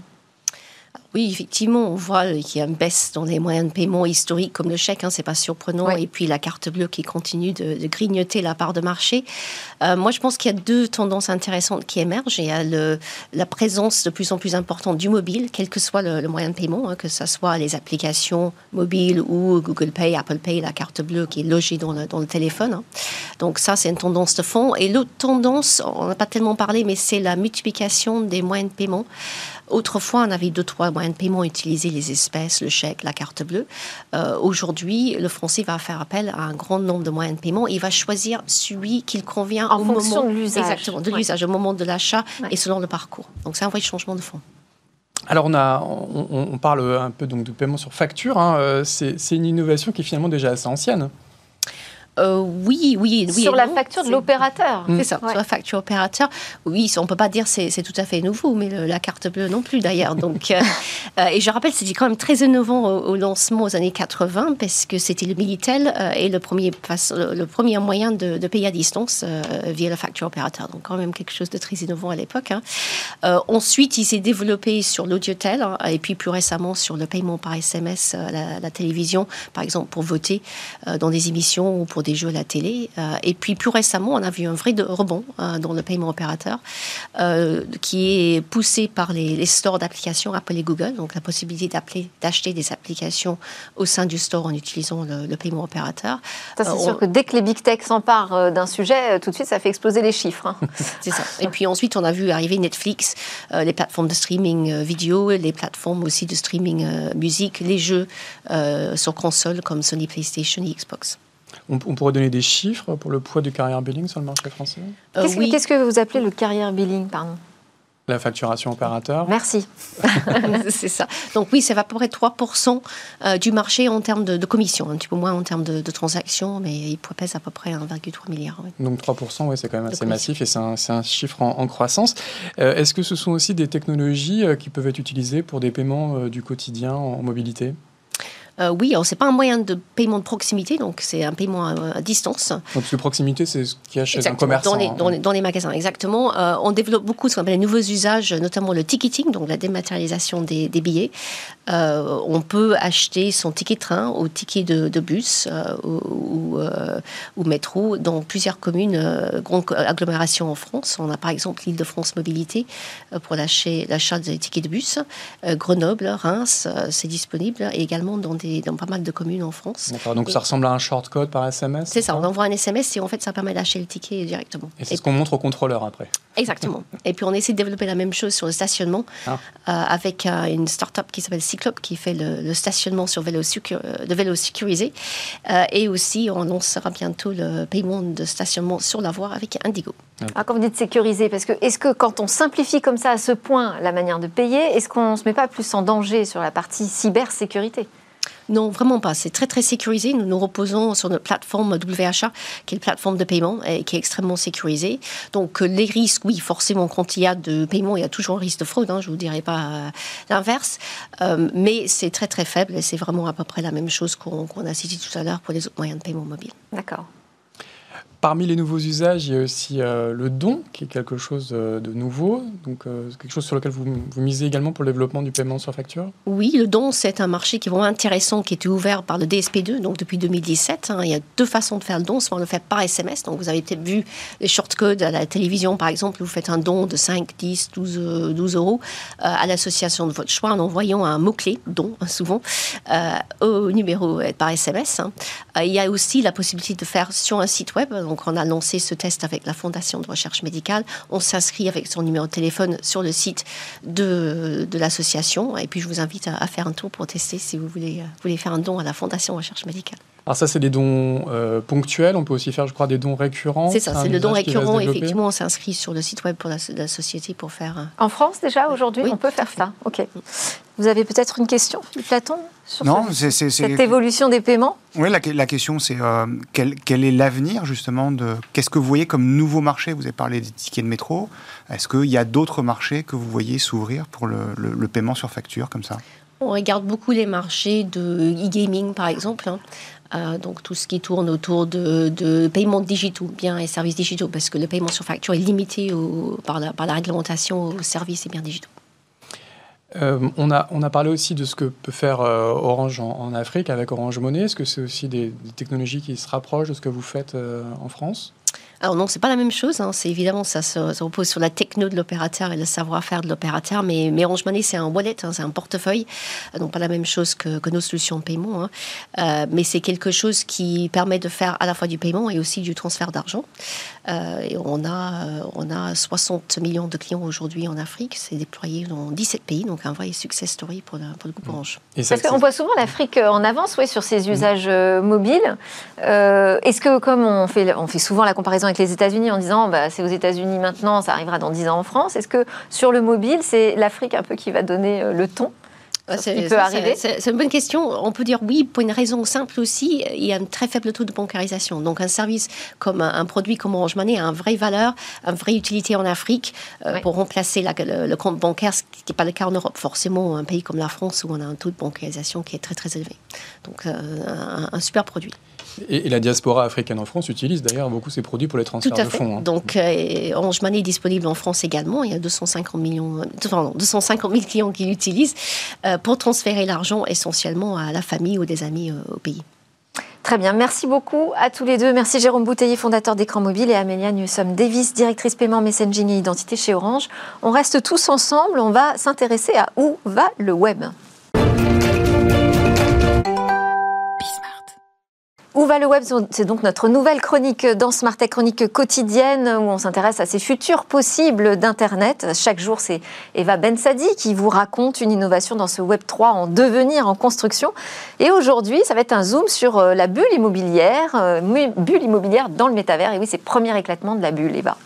Oui, effectivement, on voit qu'il y a une baisse dans les moyens de paiement historiques comme le chèque, hein, c'est pas surprenant, et puis la carte bleue qui continue de, grignoter la part de marché. Euh, moi, je pense qu'il y a deux tendances intéressantes qui émergent. Il y a le, la présence de plus en plus importante du mobile, quel que soit le, moyen de paiement, hein, que ce soit les applications mobiles ou Google Pay, Apple Pay, la carte bleue qui est logée dans le, dans le téléphone. Hein. Donc ça, c'est une tendance de fond. Et l'autre tendance, on n'a pas tellement parlé, mais c'est la multiplication des moyens de paiement. Autrefois, on avait deux, trois moyens de paiement, utiliser les espèces, le chèque, la carte bleue. Euh, aujourd'hui, le français va faire appel à un grand nombre de moyens de paiement. Il va choisir celui qu'il convient en au fonction moment, de l'usage. Exactement, de l'usage, au moment de l'achat et selon le parcours. Donc, c'est un vrai changement de fond. Alors on, a, on, parle un peu donc de paiement sur facture. Hein. Euh, c'est une innovation qui est finalement déjà assez ancienne. Euh, oui, oui, oui. Sur la facture de l'opérateur. C'est ça, sur la facture opérateur. Oui, on ne peut pas dire c'est c'est tout à fait nouveau, mais la carte bleue non plus d'ailleurs. Donc, euh, euh, et je rappelle, c'était quand même très innovant au, lancement aux années 80 parce que c'était le Minitel et le premier, le premier moyen de, payer à distance via la facture opérateur. Donc quand même quelque chose de très innovant à l'époque. Hein. ensuite, il s'est développé sur l'audiotel hein, et puis plus récemment sur le paiement par SMS à la, la, télévision, par exemple pour voter dans des émissions ou pour des des jeux à la télé. Euh, et puis plus récemment, on a vu un vrai rebond euh, dans le paiement opérateur euh, qui est poussé par les, stores d'applications appelés Google, donc la possibilité d'acheter des applications au sein du store en utilisant le, paiement opérateur. Ça, c'est sûr que dès que les big tech s'emparent d'un sujet, tout de suite, ça fait exploser les chiffres. Hein. c'est ça. Et puis ensuite, on a vu arriver Netflix, les plateformes de streaming vidéo, les plateformes aussi de streaming musique, les jeux sur console comme Sony PlayStation et Xbox. On, pourrait donner des chiffres pour le poids du carrière billing sur le marché français euh, Qu'est-ce que vous appelez le carrière billing, pardon la facturation opérateur. Merci. c'est ça. Donc oui, c'est à peu près 3% euh, du marché en termes de, commission, un petit peu moins en termes de, transactions, mais il pèse à peu près 1,3 milliard. Donc 3%, oui, c'est quand même assez massif et c'est un, chiffre en, croissance. Euh, est-ce que ce sont aussi des technologies qui peuvent être utilisées pour des paiements du quotidien en mobilité? Euh, oui, alors c'est pas un moyen de paiement de proximité, donc c'est un paiement à, distance. Donc, parce que proximité, c'est ce qui achète un commerçant. Dans les, dans, les, dans les, magasins, exactement. Euh, on développe beaucoup ce qu'on appelle les nouveaux usages, notamment le ticketing, donc la dématérialisation des, des billets. Euh, on peut acheter son ticket de train ou ticket de, de bus ou, ou, métro dans plusieurs communes, grandes agglomérations en France. On a par exemple l'île de France Mobilité pour l'achat des tickets de bus. Grenoble, Reims, c'est disponible et également dans des dans pas mal de communes en France. donc ça ressemble à un shortcode par SMS C'est ça, on envoie un SMS et en fait ça permet d'acheter le ticket directement. Et c'est ce qu'on montre au contrôleur après Exactement. et puis on essaie de développer la même chose sur le stationnement ah. euh, avec euh, une start-up qui s'appelle Cyclope qui fait le, stationnement sur vélo euh, de vélo sécurisé. et aussi on lancera bientôt le paiement de stationnement sur la voie avec Indigo. Ah, quand vous dites sécuriser, parce que est-ce que quand on simplifie comme ça à ce point la manière de payer, est-ce qu'on ne se met pas plus en danger sur la partie cybersécurité? Non, vraiment pas. C'est très, très sécurisé. Nous nous reposons sur notre plateforme WHA, qui est une plateforme de paiement et qui est extrêmement sécurisée. Donc, euh, les risques, oui, forcément, quand il y a de paiement, il y a toujours un risque de fraude. Hein, je ne vous dirais pas euh, l'inverse. Euh, mais c'est très, très faible et c'est vraiment à peu près la même chose qu'on a cité tout à l'heure pour les autres moyens de paiement mobile. D'accord. Parmi les nouveaux usages, il y a aussi euh, le don, qui est quelque chose euh, de nouveau, donc euh, quelque chose sur lequel vous, vous, misez également pour le développement du paiement sur facture? Oui, le don, c'est un marché qui est vraiment intéressant, qui était ouvert par le DSP2, donc depuis 2017. Hein. il y a deux façons de faire le don, soit on le fait par SMS, donc vous avez peut-être vu les shortcodes à la télévision, par exemple, vous faites un don de 5, 10, 12, 12 euros à l'association de votre choix en envoyant un mot-clé, don, hein, souvent, au numéro par SMS. Hein. il y a aussi la possibilité de faire sur un site web, donc on a lancé ce test avec la Fondation de recherche médicale. On s'inscrit avec son numéro de téléphone sur le site de, l'association. Et puis je vous invite à, faire un tour pour tester si vous voulez, voulez faire un don à la Fondation de recherche médicale. Alors ça, c'est des dons euh, ponctuels. On peut aussi faire, je crois, des dons récurrents. C'est ça, c'est le don récurrent. Effectivement, on s'inscrit sur le site web pour la, société pour faire. En France déjà aujourd'hui, on peut faire ça. Ok. Vous avez peut-être une question, Platon, sur non, c'est, cette évolution des paiements? Oui, la, la question c'est euh, quel, quel, est l'avenir justement de qu'est-ce que vous voyez comme nouveau marché? Vous avez parlé des tickets de métro. Est-ce qu'il y a d'autres marchés que vous voyez s'ouvrir pour le, le, paiement sur facture comme ça? On regarde beaucoup les marchés de e-gaming par exemple. Hein. Euh, donc tout ce qui tourne autour de, de paiements digitaux, biens et services digitaux, parce que le paiement sur facture est limité par, la, réglementation aux services et biens digitaux. Euh, on, a, on a parlé aussi de ce que peut faire euh, Orange en, Afrique avec Orange Money. Est-ce que c'est aussi des, technologies qui se rapprochent de ce que vous faites en France? Alors non, c'est pas la même chose. Hein. C'est évidemment ça se, repose sur la techno de l'opérateur et le savoir-faire de l'opérateur. Mais, mais, Orange Money, c'est un wallet, hein, c'est un portefeuille, donc pas la même chose que, nos solutions de paiement. Hein. Euh, mais c'est quelque chose qui permet de faire à la fois du paiement et aussi du transfert d'argent. Euh, et on a, euh, on a 60 millions de clients aujourd'hui en Afrique. C'est déployé dans 17 pays, donc un vrai success story pour, pour le groupe mmh. Orange. Parce qu'on voit souvent l'Afrique en avance, oui, sur ses mmh. usages mobiles. Est-ce que comme on fait, on fait souvent la comparaison avec les États-Unis en disant bah, c'est aux États-Unis maintenant, ça arrivera dans 10 ans en France. Est-ce que sur le mobile, c'est l'Afrique un peu qui va donner euh, le ton? C'est, arriver? C'est une bonne question. On peut dire oui pour une raison simple aussi. Il y a un très faible taux de bancarisation. Donc un service comme un, produit comme Orange Money a une vraie valeur, une vraie utilité en Afrique euh, pour remplacer le, compte bancaire, ce qui n'est pas le cas en Europe. Forcément, un pays comme la France où on a un taux de bancarisation qui est très très élevé. Donc euh, un super produit. Et, la diaspora africaine en France utilise d'ailleurs beaucoup ces produits pour les transferts Tout à de fonds. Hein. Donc euh, Orange Money est disponible en France également. Il y a 250 millions, 250 000 clients qui l'utilisent euh, pour transférer l'argent essentiellement à la famille ou des amis euh, au pays. Très bien, merci beaucoup à tous les deux. Merci Jérôme Bouteiller, fondateur d'Écran Mobile, et Amélia Newsom Davis, directrice paiement, messaging et identité chez Orange. On reste tous ensemble, on va s'intéresser à où va le web. Où va le web? C'est donc notre nouvelle chronique dans Smart Tech, chronique quotidienne où on s'intéresse à ces futurs possibles d'Internet. Chaque jour, c'est Eva Bensadi qui vous raconte une innovation dans ce Web 3 en devenir, en construction. Et aujourd'hui, ça va être un zoom sur euh, la bulle immobilière, euh, bulle immobilière dans le métavers. Et oui, c'est le premier éclatement de la bulle, Eva.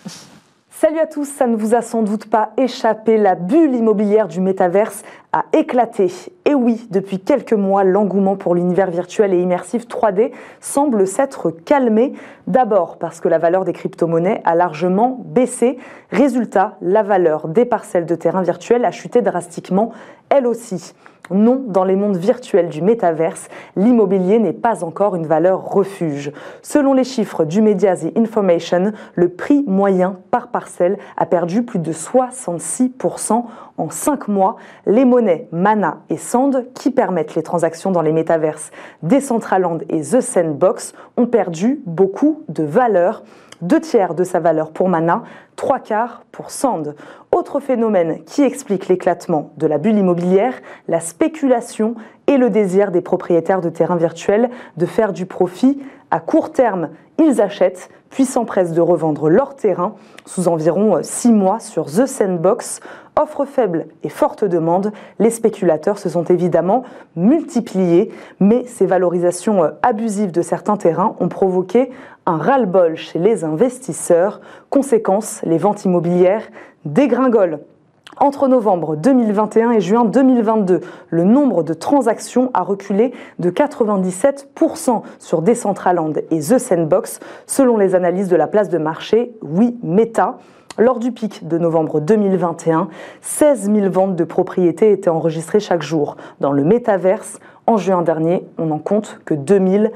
Salut à tous, ça ne vous a sans doute pas échappé, la bulle immobilière du métaverse a éclaté. Et oui, depuis quelques mois, l'engouement pour l'univers virtuel et immersif 3D semble s'être calmé. D'abord parce que la valeur des crypto-monnaies a largement baissé. Résultat, la valeur des parcelles de terrain virtuel a chuté drastiquement, elle aussi. Non, dans les mondes virtuels du métaverse, l'immobilier n'est pas encore une valeur refuge. Selon les chiffres du Media The Information, le prix moyen par parcelle a perdu plus de 66% en 5 mois. Les monnaies Mana et Sand, qui permettent les transactions dans les métaverses, Decentraland et The Sandbox, ont perdu beaucoup de valeur deux tiers de sa valeur pour Mana, trois quarts pour Sand. Autre phénomène qui explique l'éclatement de la bulle immobilière, la spéculation et le désir des propriétaires de terrains virtuels de faire du profit à court terme. Ils achètent puis s'empressent de revendre leur terrain sous environ six mois sur The Sandbox. Offre faible et forte demande, les spéculateurs se sont évidemment multipliés, mais ces valorisations abusives de certains terrains ont provoqué un ras-le-bol chez les investisseurs. Conséquence, les ventes immobilières dégringolent. Entre novembre 2021 et juin 2022, le nombre de transactions a reculé de 97% sur Decentraland et The Sandbox, selon les analyses de la place de marché Oui Meta. Lors du pic de novembre 2021, 16 000 ventes de propriétés étaient enregistrées chaque jour. Dans le métaverse, en juin dernier, on n'en compte que 2000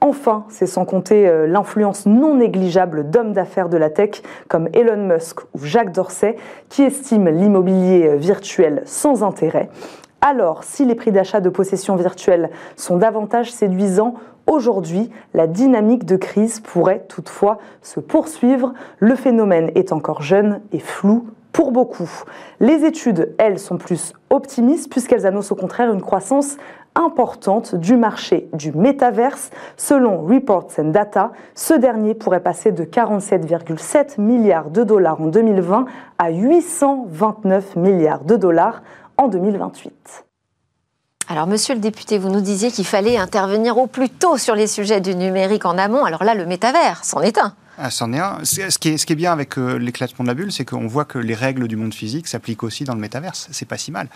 Enfin, c'est sans compter euh, l'influence non négligeable d'hommes d'affaires de la tech comme Elon Musk ou Jacques Dorsey qui estiment l'immobilier euh, virtuel sans intérêt. Alors, si les prix d'achat de possessions virtuelles sont davantage séduisants, aujourd'hui, la dynamique de crise pourrait toutefois se poursuivre. Le phénomène est encore jeune et flou pour beaucoup. Les études, elles, sont plus optimistes puisqu'elles annoncent au contraire une croissance importante du marché du métaverse. Selon Reports and Data, ce dernier pourrait passer de 47,7 milliards de dollars en 2020 à 829 milliards de dollars en 2028. Alors, monsieur le député, vous nous disiez qu'il fallait intervenir au plus tôt sur les sujets du numérique en amont. Alors là, le métavers, c'en est un. Ah, c'en est un. Ce qui est, ce qui est bien avec euh, l'éclatement de la bulle, c'est qu'on voit que les règles du monde physique s'appliquent aussi dans le métaverse. C'est pas si mal.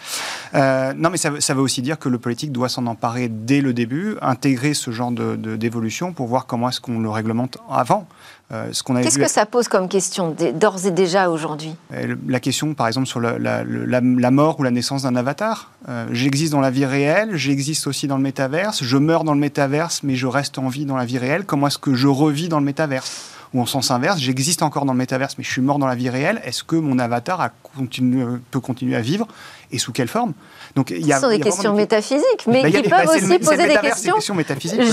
Euh, non, mais ça, ça, veut aussi dire que le politique doit s'en emparer dès le début, intégrer ce genre d'évolution de, pour voir comment est-ce qu'on le réglemente avant. Euh, Qu'est-ce que ça pose comme question d'ores et déjà aujourd'hui? La question, par exemple, sur la, la, la, mort ou la naissance d'un avatar. Euh, j'existe dans la vie réelle, j'existe aussi dans le métaverse, je meurs dans le métaverse, mais je reste en vie dans la vie réelle. Comment est-ce que je revis dans le métaverse? Ou en sens inverse, j'existe encore dans le métaverse, mais je suis mort dans la vie réelle. Est-ce que mon avatar a peut continuer à vivre et sous quelle forme? Donc, il y a, Ce sont des questions métaphysiques, mais qui peuvent aussi poser des questions,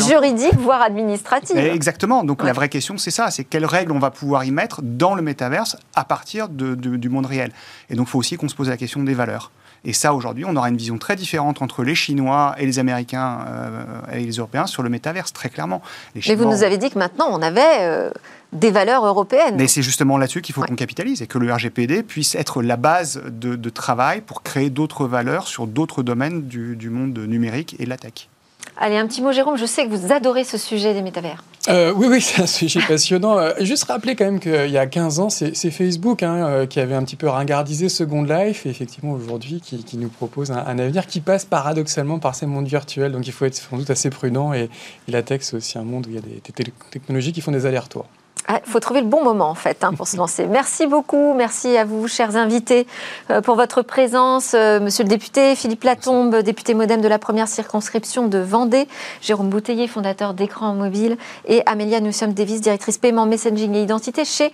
juridiques, voire administratives. exactement. Donc la vraie question, c'est ça c'est quelles règles on va pouvoir y mettre dans le métaverse à partir du monde réel? Et donc, il faut aussi qu'on se pose la question des valeurs. Et ça, aujourd'hui, on aura une vision très différente entre les Chinois et les Américains euh, et les Européens sur le métaverse, très clairement. Mais vous nous avez dit que maintenant, on avait euh, des valeurs européennes. Mais c'est justement là-dessus qu'il faut qu'on capitalise et que le RGPD puisse être la base de, travail pour créer d'autres valeurs sur d'autres domaines du, du monde numérique et de la tech. Allez, un petit mot, Jérôme. Je sais que vous adorez ce sujet des métavers. Euh, oui, oui, c'est un sujet passionnant. Euh, juste rappeler quand même qu'il y a 15 ans, c'est Facebook hein, euh, qui avait un petit peu ringardisé Second Life et effectivement aujourd'hui qui, nous propose un, avenir qui passe paradoxalement par ces mondes virtuels. Donc il faut être sans doute assez prudent et, la tech, c'est aussi un monde où il y a des technologies qui font des allers-retours. Il ah, faut trouver le bon moment, en fait, hein, pour se lancer. Merci beaucoup. Merci à vous, chers invités, euh, pour votre présence. Euh, monsieur le député, Philippe Latombe, député modem de la première circonscription de Vendée. Jérôme Bouteiller, fondateur d'Écran Mobile. Et Amélia Newsom-Davis, directrice paiement, messaging et identité chez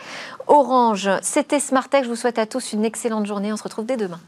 Orange. C'était Smartech. Je vous souhaite à tous une excellente journée. On se retrouve dès demain.